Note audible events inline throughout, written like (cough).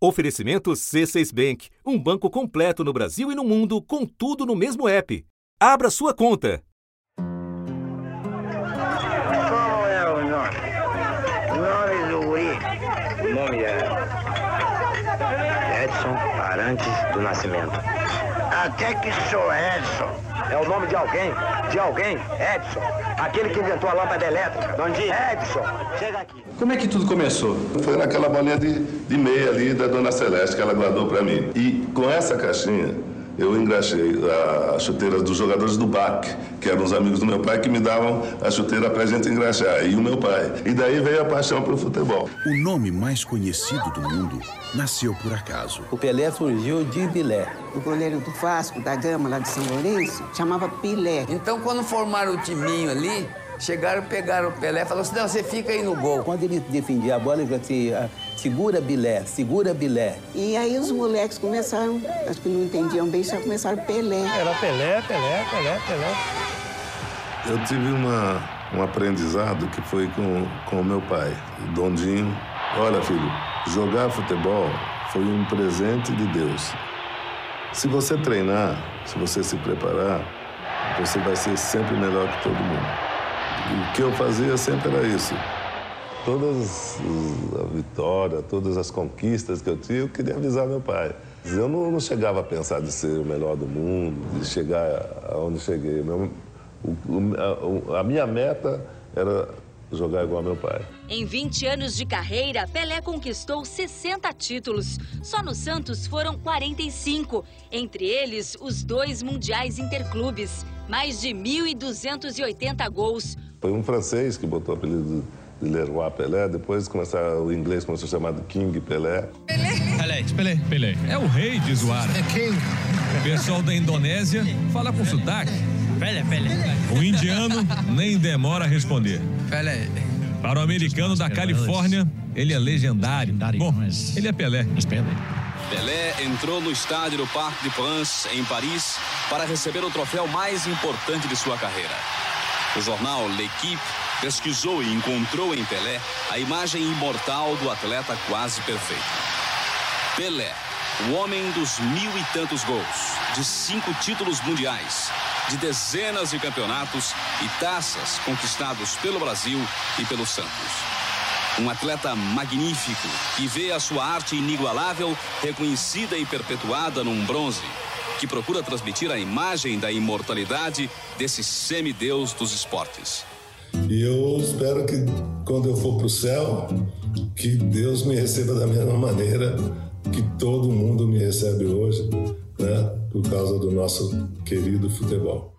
Oferecimento C6 Bank, um banco completo no Brasil e no mundo, com tudo no mesmo app. Abra sua conta. Qual é o nome? O nome do guri? O nome é Edson Arantes do Nascimento. Até que sou Edson. É o nome de alguém? De alguém? Edson. Aquele que inventou a lâmpada elétrica. Dondinho. Edson. Chega aqui. Como é que tudo começou? Foi naquela bolinha de, de meia ali da Dona Celeste que ela guardou para mim. E com essa caixinha eu engraxei as chuteiras dos jogadores do BAC, que eram os amigos do meu pai que me davam a chuteira para a gente engraxar, e o meu pai. E daí veio a paixão pelo futebol. O nome mais conhecido do mundo nasceu por acaso. O Pelé surgiu de Bilé. O goleiro do Vasco, da Gama, lá de São Lourenço, chamava Pilé. Então, quando formaram o timinho ali, chegaram, pegaram o Pelé e falaram assim, não, você fica aí no gol. Quando ele defendia a bola, ele dizia assim, segura Bilé, segura Bilé. E aí os moleques começaram, acho que não entendiam bem, já começaram Pelé. Era Pelé, Pelé, Pelé, Pelé. Eu tive uma, um aprendizado que foi com, com o meu pai, o Dondinho. Olha, filho, jogar futebol foi um presente de Deus. Se você treinar, se você se preparar, você vai ser sempre melhor que todo mundo. O que eu fazia sempre era isso. Todas a vitória, todas as conquistas que eu tinha, eu queria avisar meu pai. Eu não, não chegava a pensar de ser o melhor do mundo, de chegar aonde cheguei. Meu, o, a, a minha meta era jogar igual meu pai. Em 20 anos de carreira, Pelé conquistou 60 títulos. Só no Santos foram 45, entre eles os dois mundiais interclubes, mais de 1.280 gols. Foi um francês que botou o apelido de Leroy Pelé, depois começar, o inglês começou a chamar de King Pelé. Pelé. Pelé, Pelé. Pelé. É o rei de zoar. É King. O pessoal da Indonésia fala com sotaque. Pelé, Pelé. O indiano nem demora a responder. Pelé. Para o americano da Califórnia, ele é legendário. Bom, ele é Pelé. Pelé entrou no estádio do Parc de France, em Paris, para receber o troféu mais importante de sua carreira. O jornal L'Equipe pesquisou e encontrou em Pelé a imagem imortal do atleta quase perfeito. Pelé, o homem dos mil e tantos gols, de cinco títulos mundiais, de dezenas de campeonatos e taças conquistados pelo Brasil e pelo Santos. Um atleta magnífico que vê a sua arte inigualável reconhecida e perpetuada num bronze, que procura transmitir a imagem da imortalidade desse semideus dos esportes. E eu espero que quando eu for para o céu, que Deus me receba da mesma maneira que todo mundo me recebe hoje, né? Por causa do nosso querido futebol.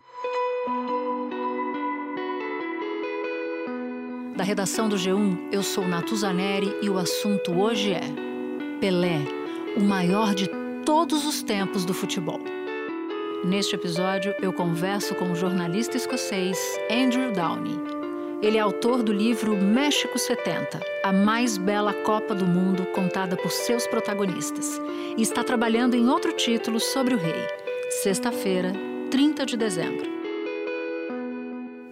Da redação do G1, eu sou Natuzaneri e o assunto hoje é Pelé, o maior de todos os tempos do futebol. Neste episódio, eu converso com o jornalista escocês Andrew Downey. Ele é autor do livro México 70, a mais bela Copa do Mundo contada por seus protagonistas, e está trabalhando em outro título sobre o rei, sexta-feira, 30 de dezembro.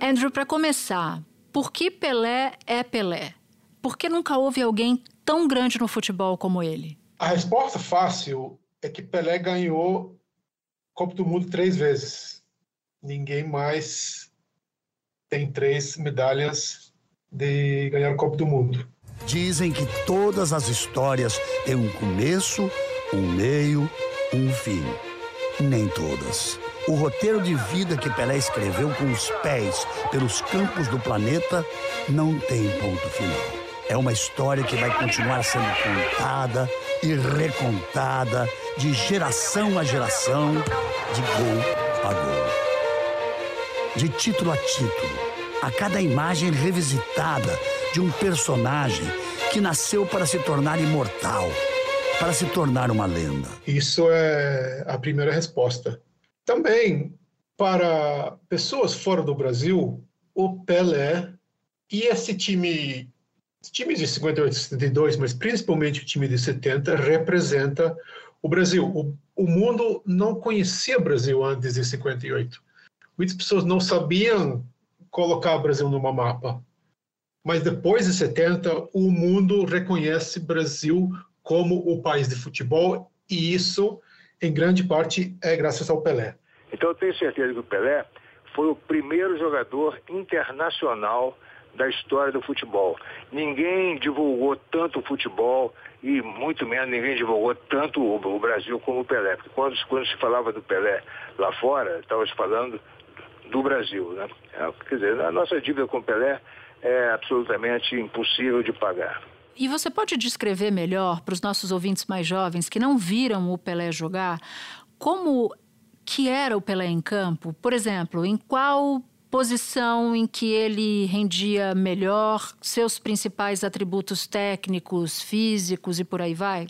Andrew, para começar, por que Pelé é Pelé? Por que nunca houve alguém tão grande no futebol como ele? A resposta fácil é que Pelé ganhou Copa do Mundo três vezes. Ninguém mais tem três medalhas de ganhar a Copa do Mundo. Dizem que todas as histórias têm um começo, um meio, um fim. Nem todas. O roteiro de vida que Pelé escreveu com os pés pelos campos do planeta não tem ponto final. É uma história que vai continuar sendo contada e recontada de geração a geração, de gol a gol. De título a título, a cada imagem revisitada de um personagem que nasceu para se tornar imortal, para se tornar uma lenda. Isso é a primeira resposta. Também, para pessoas fora do Brasil, o Pelé e esse time, time de 58 e 72, mas principalmente o time de 70, representa o Brasil. O, o mundo não conhecia o Brasil antes de 58. Muitas pessoas não sabiam colocar o Brasil numa mapa. Mas depois de 70, o mundo reconhece o Brasil como o país de futebol, e isso, em grande parte, é graças ao Pelé. Então eu tenho certeza que o Pelé foi o primeiro jogador internacional da história do futebol. Ninguém divulgou tanto o futebol e muito menos ninguém divulgou tanto o, Brasil como o Pelé. Porque quando, quando se falava do Pelé lá fora, estava se falando do Brasil. Né? É, quer dizer, a nossa dívida com o Pelé é absolutamente impossível de pagar. E você pode descrever melhor para os nossos ouvintes mais jovens que não viram o Pelé jogar como que era o Pelé em campo? Por exemplo, em qual posição em que ele rendia melhor, seus principais atributos técnicos, físicos e por aí vai?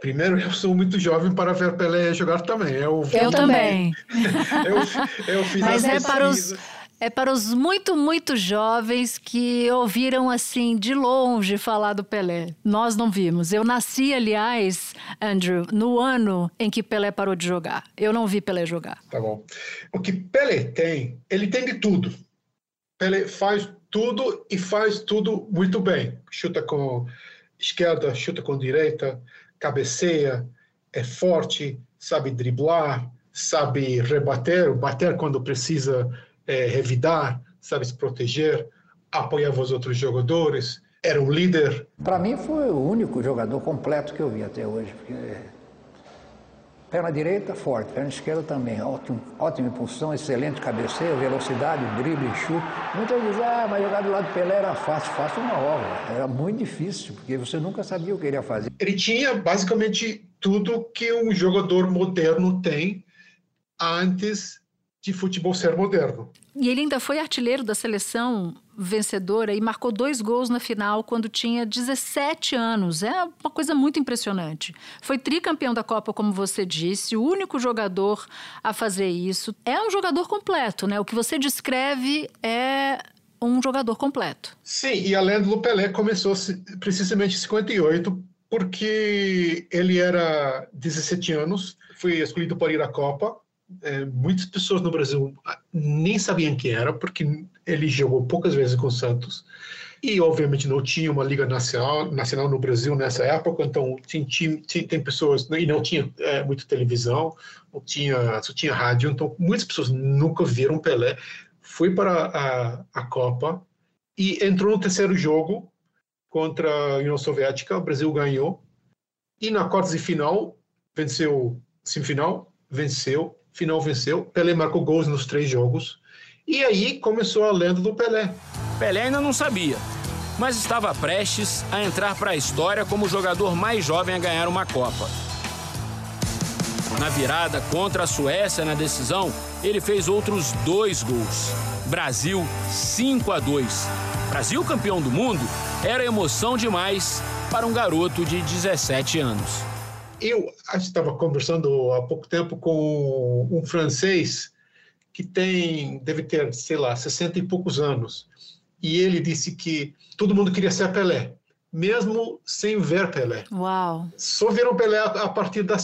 Primeiro, eu sou muito jovem para ver Pelé jogar também. Eu, eu também. (laughs) eu, eu fiz Mas é para os é para os muito, muito jovens que ouviram assim de longe falar do Pelé. Nós não vimos. Eu nasci, aliás, Andrew, no ano em que Pelé parou de jogar. Eu não vi Pelé jogar. Tá bom. O que Pelé tem, ele tem de tudo. Pelé faz tudo e faz tudo muito bem. Chuta com esquerda, chuta com direita, cabeceia, é forte, sabe driblar, sabe rebater, bater quando precisa é, revidar, sabe se proteger, apoiava os outros jogadores, era o líder. Para mim foi o único jogador completo que eu vi até hoje. Porque perna direita, forte, perna esquerda também, ótimo, ótima impulsão, excelente cabeceio, velocidade, drible, chute. Muitas vezes, ah, mas jogar do lado do Pelé era fácil, fácil uma obra. Era muito difícil, porque você nunca sabia o que ele ia fazer. Ele tinha basicamente tudo que um jogador moderno tem antes de futebol ser moderno. E ele ainda foi artilheiro da seleção vencedora e marcou dois gols na final quando tinha 17 anos. É uma coisa muito impressionante. Foi tricampeão da Copa, como você disse, o único jogador a fazer isso. É um jogador completo, né? O que você descreve é um jogador completo. Sim, e além do Pelé começou precisamente em 58, porque ele era 17 anos, foi escolhido para ir à Copa é, muitas pessoas no Brasil nem sabiam quem era, porque ele jogou poucas vezes com o Santos. E, obviamente, não tinha uma liga nacional, nacional no Brasil nessa época, então tinha, tinha, tem pessoas, e não tinha é, muita televisão, não tinha, só tinha rádio, então muitas pessoas nunca viram Pelé. Foi para a, a Copa e entrou no terceiro jogo contra a União Soviética, o Brasil ganhou, e na quarta de final, venceu semifinal, venceu final venceu. Pelé marcou gols nos três jogos. E aí começou a lenda do Pelé. Pelé ainda não sabia, mas estava prestes a entrar para a história como o jogador mais jovem a ganhar uma Copa. Na virada contra a Suécia na decisão, ele fez outros dois gols. Brasil 5 a 2. Brasil campeão do mundo era emoção demais para um garoto de 17 anos. Eu estava conversando há pouco tempo com um francês que tem, deve ter, sei lá, 60 e poucos anos. E ele disse que todo mundo queria ser Pelé, mesmo sem ver Pelé. Uau! Só viram Pelé a partir da,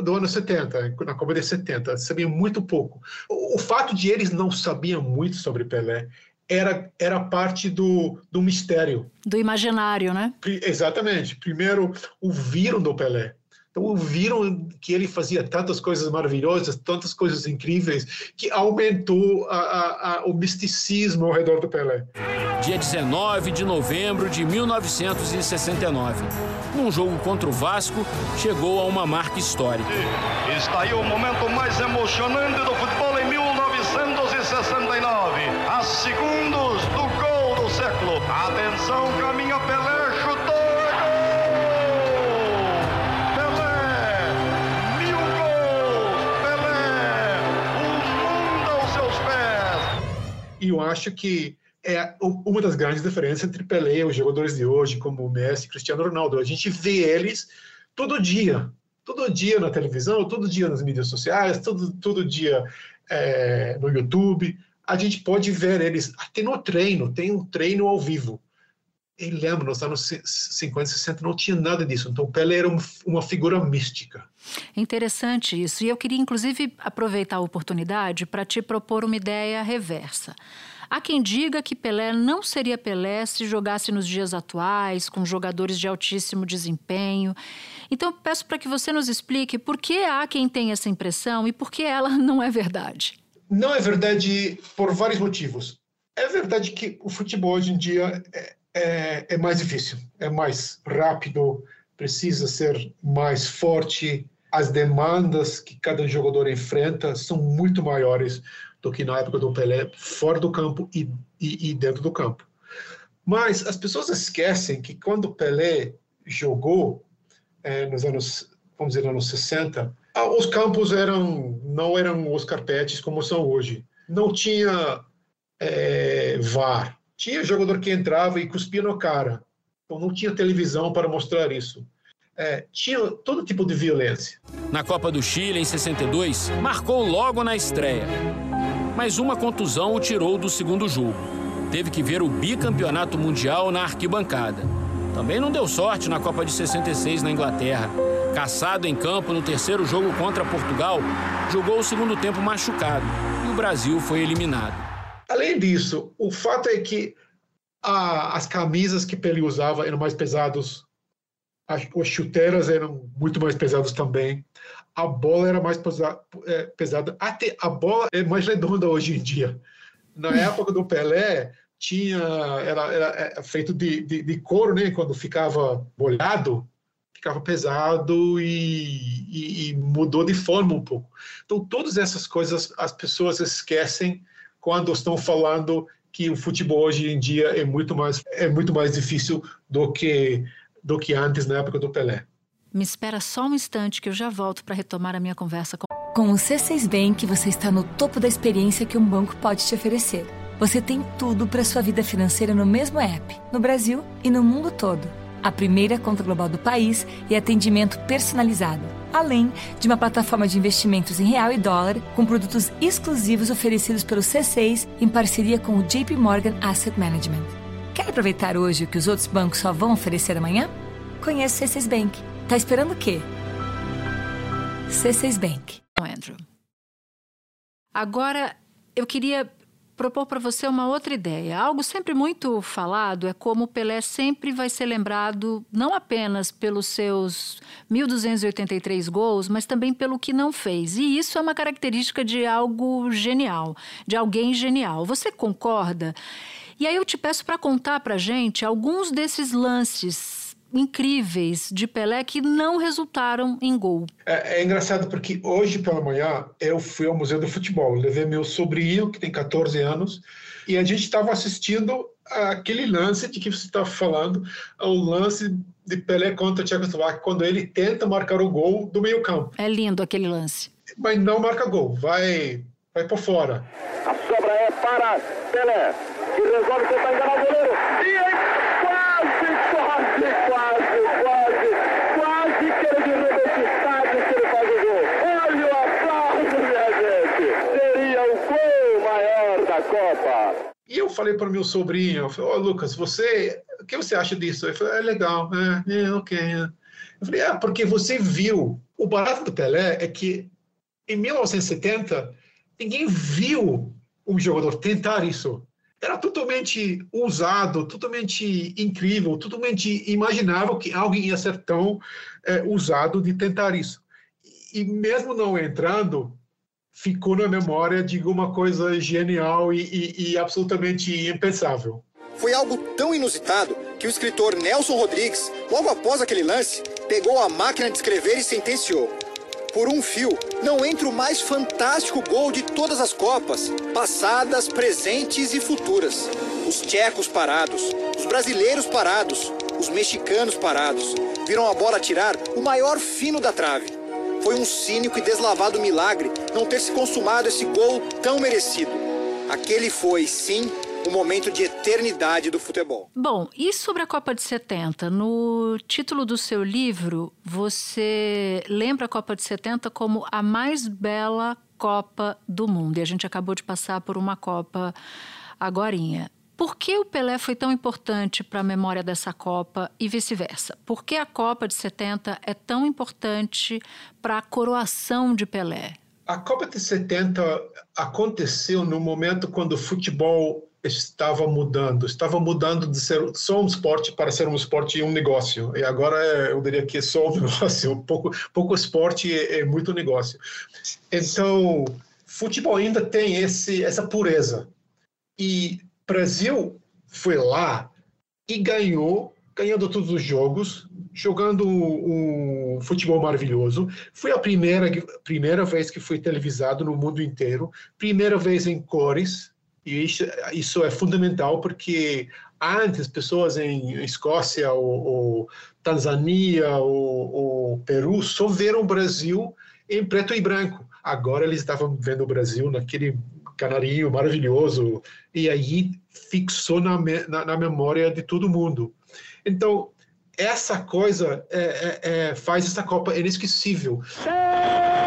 do ano 70, na Copa de 70, sabiam muito pouco. O, o fato de eles não sabiam muito sobre Pelé era, era parte do, do mistério. Do imaginário, né? Exatamente. Primeiro, ouviram do Pelé. Então viram que ele fazia tantas coisas maravilhosas, tantas coisas incríveis, que aumentou a, a, a, o misticismo ao redor do Pelé. Dia 19 de novembro de 1969. Num jogo contra o Vasco, chegou a uma marca histórica. Está aí o momento mais emocionante do futebol em 1969. A segundos do gol do século. Atenção, caminha Pelé, eu acho que é uma das grandes diferenças entre Pelé e os jogadores de hoje, como Messi e Cristiano Ronaldo. A gente vê eles todo dia, todo dia na televisão, todo dia nas mídias sociais, todo, todo dia é, no YouTube. A gente pode ver eles até no treino, tem um treino ao vivo. E lembro, nos anos 50, 60 não tinha nada disso. Então, Pelé era uma figura mística. Interessante isso. E eu queria, inclusive, aproveitar a oportunidade para te propor uma ideia reversa. Há quem diga que Pelé não seria Pelé se jogasse nos dias atuais, com jogadores de altíssimo desempenho. Então, peço para que você nos explique por que há quem tem essa impressão e por que ela (laughs) não é verdade. Não é verdade por vários motivos. É verdade que o futebol hoje em dia é, é, é mais difícil, é mais rápido, precisa ser mais forte. As demandas que cada jogador enfrenta são muito maiores do que na época do Pelé, fora do campo e, e, e dentro do campo. Mas as pessoas esquecem que quando Pelé jogou é, nos anos, vamos dizer, anos 60, ah, os campos eram não eram os carpetes como são hoje. Não tinha é, VAR. Tinha jogador que entrava e cuspia no cara. Então não tinha televisão para mostrar isso. É, tinha todo tipo de violência. Na Copa do Chile, em 62, marcou logo na estreia. Mas uma contusão o tirou do segundo jogo. Teve que ver o bicampeonato mundial na arquibancada. Também não deu sorte na Copa de 66 na Inglaterra. Caçado em campo no terceiro jogo contra Portugal, jogou o segundo tempo machucado e o Brasil foi eliminado. Além disso, o fato é que a, as camisas que Pelé usava eram mais pesados, as, as chuteiras eram muito mais pesadas também, a bola era mais é, pesada, até a bola é mais redonda hoje em dia. Na época do Pelé, tinha era, era é, feito de, de, de, couro, né? Quando ficava molhado, ficava pesado e, e, e, mudou de forma um pouco. Então, todas essas coisas as pessoas esquecem quando estão falando que o futebol hoje em dia é muito mais é muito mais difícil do que do que antes na época do Pelé. Me espera só um instante que eu já volto para retomar a minha conversa com Com o C6 Bank, você está no topo da experiência que um banco pode te oferecer. Você tem tudo para sua vida financeira no mesmo app, no Brasil e no mundo todo. A primeira conta global do país e atendimento personalizado, além de uma plataforma de investimentos em real e dólar com produtos exclusivos oferecidos pelo C6 em parceria com o JP Morgan Asset Management. Quer aproveitar hoje o que os outros bancos só vão oferecer amanhã? Conheça o C6 Bank. Tá esperando o quê? C6 Bank. Andrew. Agora, eu queria propor para você uma outra ideia. Algo sempre muito falado é como Pelé sempre vai ser lembrado não apenas pelos seus 1.283 gols, mas também pelo que não fez. E isso é uma característica de algo genial, de alguém genial. Você concorda? E aí eu te peço para contar para gente alguns desses lances incríveis de Pelé que não resultaram em gol. É, é, engraçado porque hoje pela manhã eu fui ao Museu do Futebol, levei meu sobrinho, que tem 14 anos, e a gente estava assistindo aquele lance de que você está falando, o lance de Pelé contra a Tchecoslováquia, quando ele tenta marcar o gol do meio campo. É lindo aquele lance. Mas não marca gol, vai, vai por fora. A sobra é para Pelé, que resolve tentar enganar o goleiro. E Copa. E eu falei para o meu sobrinho, eu falei, oh, Lucas, você, o que você acha disso? Ele falou, é legal, é, é ok. É. Eu falei, ah, porque você viu, o barato do Pelé é que em 1970 ninguém viu um jogador tentar isso. Era totalmente usado, totalmente incrível, totalmente imaginável que alguém ia ser tão é, usado de tentar isso. E mesmo não entrando, ficou na memória de uma coisa genial e, e, e absolutamente impensável. Foi algo tão inusitado que o escritor Nelson Rodrigues, logo após aquele lance, pegou a máquina de escrever e sentenciou. Por um fio, não entra o mais fantástico gol de todas as Copas, passadas, presentes e futuras. Os tchecos parados, os brasileiros parados, os mexicanos parados, viram a bola tirar o maior fino da trave. Foi um cínico e deslavado milagre não ter se consumado esse gol tão merecido. Aquele foi, sim, um momento de eternidade do futebol. Bom, e sobre a Copa de 70? No título do seu livro, você lembra a Copa de 70 como a mais bela Copa do mundo. E a gente acabou de passar por uma Copa agorinha. Por que o Pelé foi tão importante para a memória dessa Copa e vice-versa? Por que a Copa de 70 é tão importante para a coroação de Pelé? A Copa de 70 aconteceu no momento quando o futebol estava mudando, estava mudando de ser só um esporte para ser um esporte e um negócio. E agora eu diria que é só um (laughs) negócio, pouco, pouco esporte é, muito negócio. Então, futebol ainda tem esse, essa pureza. E Brasil foi lá e ganhou, ganhando todos os jogos, jogando um futebol maravilhoso. Foi a primeira, primeira vez que foi televisado no mundo inteiro, primeira vez em cores, e isso, isso é fundamental porque antes pessoas em Escócia ou, ou Tanzânia ou, ou, Peru só viram o Brasil em preto e branco. Agora eles estavam vendo o Brasil naquele canarinho maravilhoso e aí fixou na, na, na memória de todo mundo. Então essa coisa é, é, é, faz essa Copa inesquecível. Termina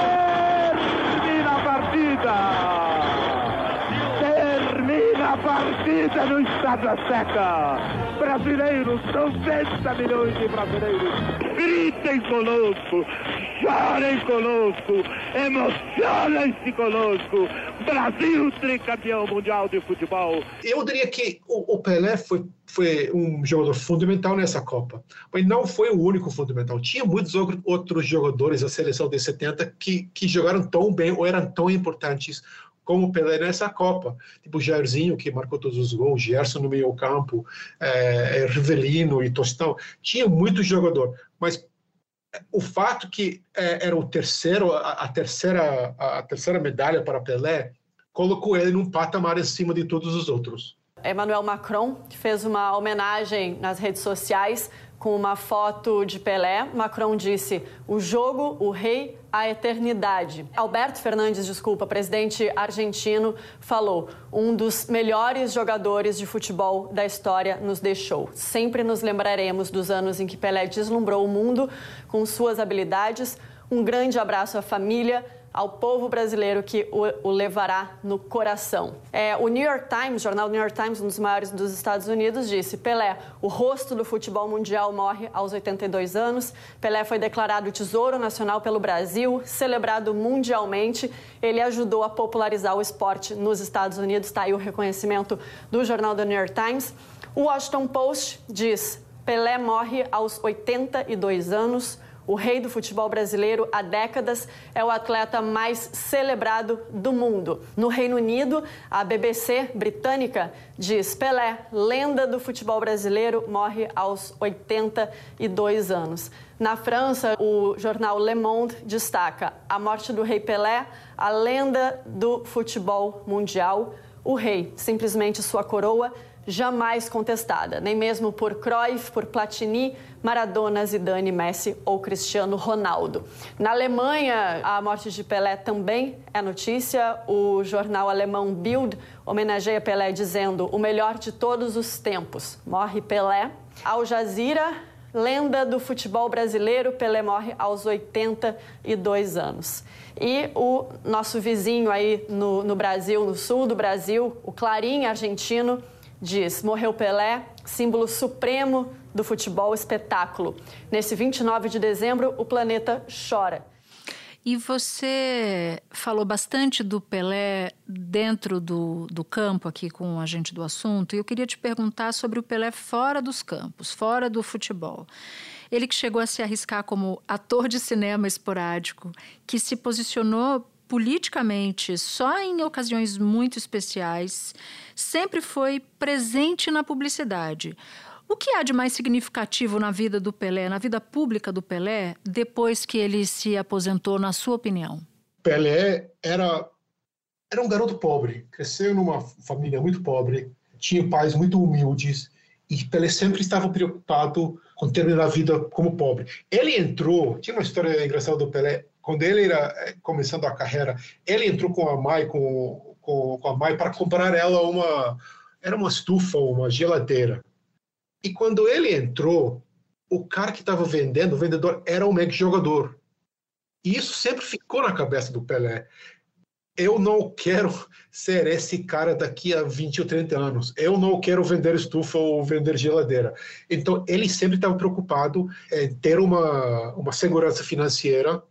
partida no Estado da Seca! Brasileiros, são 90 milhões de brasileiros! Gritem conosco! Chorem conosco! Emocionem-se conosco! Brasil tricampeão mundial de futebol. Eu diria que o, Pelé foi, foi um jogador fundamental nessa Copa, mas não foi o único fundamental. Tinha muitos outros jogadores da seleção de 70 que, que jogaram tão bem ou eram tão importantes como o Pelé nessa Copa. Tipo Jairzinho, que marcou todos os gols, Gerson no meio campo, é, Rivelino e Tostão. Tinha muito jogador, mas o fato que é, era o terceiro, a, a, terceira, a terceira medalha para Pelé, colocou ele num patamar acima de todos os outros. Emmanuel Macron fez uma homenagem nas redes sociais com uma foto de Pelé. Macron disse: "O jogo, o rei, a eternidade". Alberto Fernandes, desculpa, presidente argentino, falou: "Um dos melhores jogadores de futebol da história nos deixou. Sempre nos lembraremos dos anos em que Pelé deslumbrou o mundo com suas habilidades. Um grande abraço à família, ao povo brasileiro que o, o levará no coração. É, o New York Times, o jornal New York Times, um dos maiores dos Estados Unidos, disse: Pelé, o rosto do futebol mundial, morre aos 82 anos. Pelé foi declarado tesouro nacional pelo Brasil, celebrado mundialmente. Ele ajudou a popularizar o esporte nos Estados Unidos. Está aí o reconhecimento do jornal do New York Times. O Washington Post diz: Pelé morre aos 82 anos. O rei do futebol brasileiro há décadas é o atleta mais celebrado do mundo. No Reino Unido, a BBC britânica diz: Pelé, lenda do futebol brasileiro, morre aos 82 anos. Na França, o jornal Le Monde destaca a morte do rei Pelé, a lenda do futebol mundial. O rei, simplesmente sua coroa, jamais contestada, nem mesmo por Cruyff, por Platini, Maradona, Zidane, Messi ou Cristiano Ronaldo. Na Alemanha, a morte de Pelé também é notícia. O jornal alemão Bild homenageia Pelé dizendo: "O melhor de todos os tempos. Morre Pelé". Al Jazeera lenda do futebol brasileiro, Pelé morre aos 82 anos. E o nosso vizinho aí no, no Brasil, no sul do Brasil, o Clarim argentino, diz: Morreu Pelé, símbolo supremo do futebol espetáculo. Nesse 29 de dezembro, o planeta chora. E você falou bastante do Pelé dentro do, do campo aqui com a gente do assunto, e eu queria te perguntar sobre o Pelé fora dos campos, fora do futebol. Ele que chegou a se arriscar como ator de cinema esporádico, que se posicionou politicamente só em ocasiões muito especiais, sempre foi presente na publicidade. O que há de mais significativo na vida do Pelé, na vida pública do Pelé, depois que ele se aposentou, na sua opinião? Pelé era, era um garoto pobre, cresceu numa família muito pobre, tinha pais muito humildes, e Pelé sempre estava preocupado com terminar a vida como pobre. Ele entrou, tinha uma história engraçada do Pelé, quando ele era eh, começando a carreira, ele entrou com a mãe, com, com, com a mãe para comprar ela uma, era uma estufa, uma geladeira. E quando ele entrou, o cara que estava vendendo, o vendedor, era um mega jogador. E isso sempre ficou na cabeça do Pelé. Eu não quero ser esse cara daqui a 20 ou 30 anos. Eu não quero vender estufa ou vender geladeira. Então, ele sempre estava preocupado em ter uma, uma segurança financeira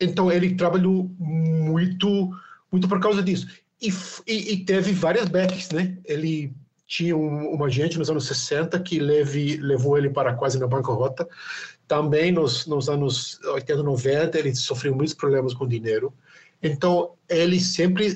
então ele trabalhou muito, muito por causa disso. E, e, e teve várias backs, né? Ele tinha um, uma gente nos anos 60 que leve, levou ele para quase na bancarrota. Também nos, nos anos 80, 90, ele sofreu muitos problemas com dinheiro. Então, ele sempre,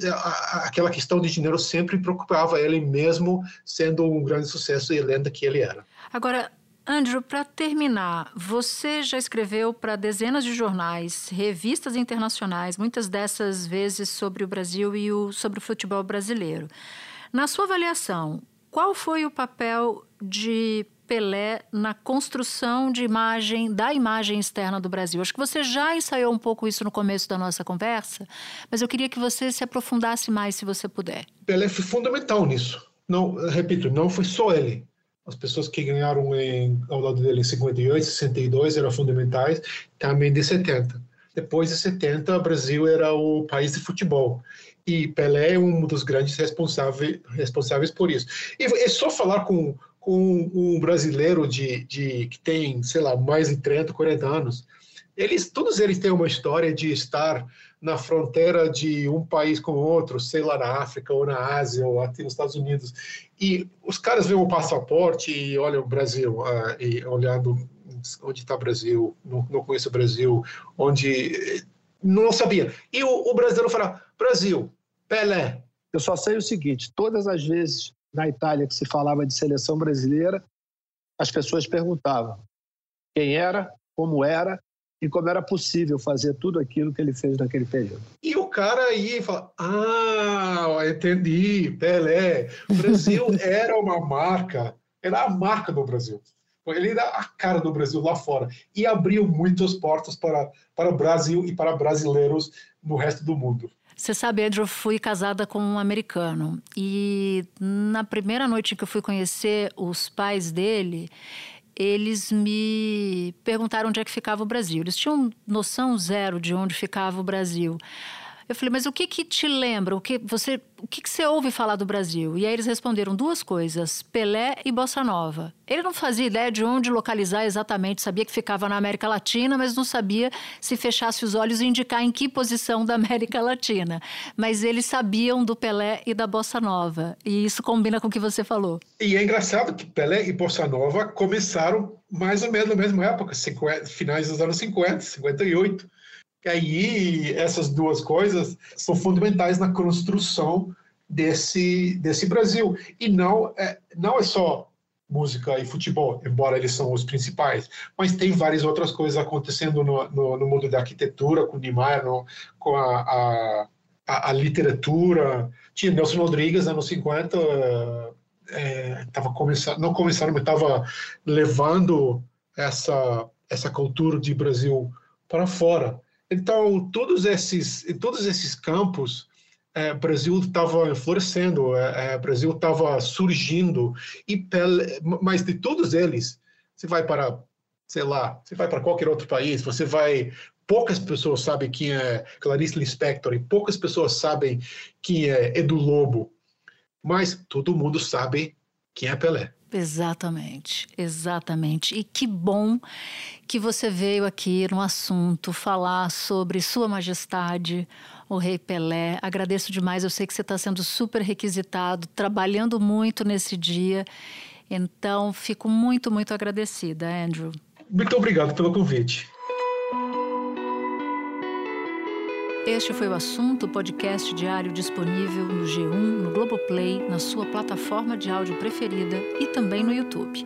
aquela questão de dinheiro sempre preocupava ele, mesmo sendo um grande sucesso e lenda que ele era. Agora, Andrew, para terminar, você já escreveu para dezenas de jornais, revistas internacionais, muitas dessas vezes sobre o Brasil e o, sobre o futebol brasileiro. Na sua avaliação, qual foi o papel de Pelé na construção de imagem da imagem externa do Brasil? Acho que você já ensaiou um pouco isso no começo da nossa conversa, mas eu queria que você se aprofundasse mais, se você puder. Pelé foi fundamental nisso. Não, repito, não foi só ele as pessoas que ganharam em, ao lado dele em 58, 62 eram fundamentais, também de 70. Depois de 70, o Brasil era o país de futebol. E Pelé é um dos grandes responsáveis, responsáveis por isso. E é só falar com, com um brasileiro de, de, que tem, sei lá, mais de 30, 40 anos. Eles, todos eles têm uma história de estar na fronteira de um país com outro, sei lá, na África ou na Ásia ou aqui nos Estados Unidos. E os caras veem o passaporte e olham o Brasil, uh, e olhando onde está o Brasil, não, não conheço o Brasil, onde não sabia. E o, o brasileiro fala, Brasil, Pelé. Eu só sei o seguinte, todas as vezes na Itália que se falava de seleção brasileira, as pessoas perguntavam quem era, como era e como era possível fazer tudo aquilo que ele fez naquele período. E o cara aí fala: Ah, entendi, Pelé. O Brasil (laughs) era uma marca, era a marca do Brasil. Ele era a cara do Brasil lá fora e abriu muitas portas para, para o Brasil e para brasileiros no resto do mundo. Você sabe, Andrew, eu fui casada com um americano e na primeira noite que eu fui conhecer os pais dele, eles me perguntaram onde é que ficava o Brasil. Eles tinham noção zero de onde ficava o Brasil. Eu falei, mas o que que te lembra? O que você, o que que você ouve falar do Brasil? E aí eles responderam duas coisas: Pelé e Bossa Nova. Ele não fazia ideia de onde localizar exatamente, sabia que ficava na América Latina, mas não sabia se fechasse os olhos e indicar em que posição da América Latina. Mas eles sabiam do Pelé e da Bossa Nova. E isso combina com o que você falou. E é engraçado que Pelé e Bossa Nova começaram mais ou menos na mesma época, 50, finais dos anos 50, 58 e aí essas duas coisas são fundamentais na construção desse, desse Brasil. E não é, não é só música e futebol, embora eles são os principais, mas tem várias outras coisas acontecendo no, no, no mundo da arquitetura, com o Niemeyer, com a, a, a, a, literatura. Tinha Nelson Rodrigues, anos 50, é, tava começando, não começando, mas estava levando essa, essa cultura de Brasil para fora. Então, todos esses, todos esses campos, é, Brasil estava florescendo, é, é, Brasil estava surgindo, e Pelé, mas de todos eles, você vai para, sei lá, você vai para qualquer outro país, você vai poucas pessoas sabem quem é Clarice Lispector e poucas pessoas sabem quem é Edu Lobo, mas todo mundo sabe quem é Pelé. Exatamente, exatamente. E que bom que você veio aqui no assunto falar sobre Sua Majestade, o Rei Pelé. Agradeço demais, eu sei que você está sendo super requisitado, trabalhando muito nesse dia. Então, fico muito, muito agradecida, Andrew. Muito obrigado pelo convite. Este foi o assunto, podcast diário disponível no G1, no Globoplay, na sua plataforma de áudio preferida e também no YouTube.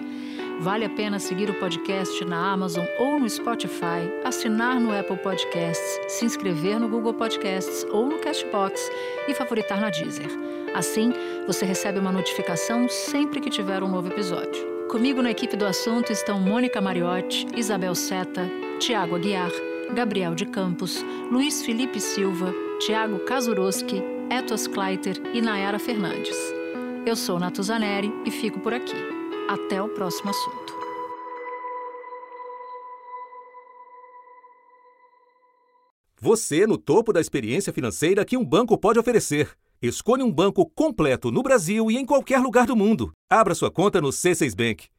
Vale a pena seguir o podcast na Amazon ou no Spotify, assinar no Apple Podcasts, se inscrever no Google Podcasts ou no Castbox e favoritar na Deezer. Assim, você recebe uma notificação sempre que tiver um novo episódio. Comigo na equipe do assunto estão Mônica Mariotti, Isabel Seta, Tiago Aguiar, Gabriel de Campos, Luiz Felipe Silva, Tiago Kazuroski, Etos Kleiter e Nayara Fernandes. Eu sou Natuzaneri e fico por aqui. Até o próximo assunto. Você no topo da experiência financeira que um banco pode oferecer. Escolha um banco completo no Brasil e em qualquer lugar do mundo. Abra sua conta no C6 Bank.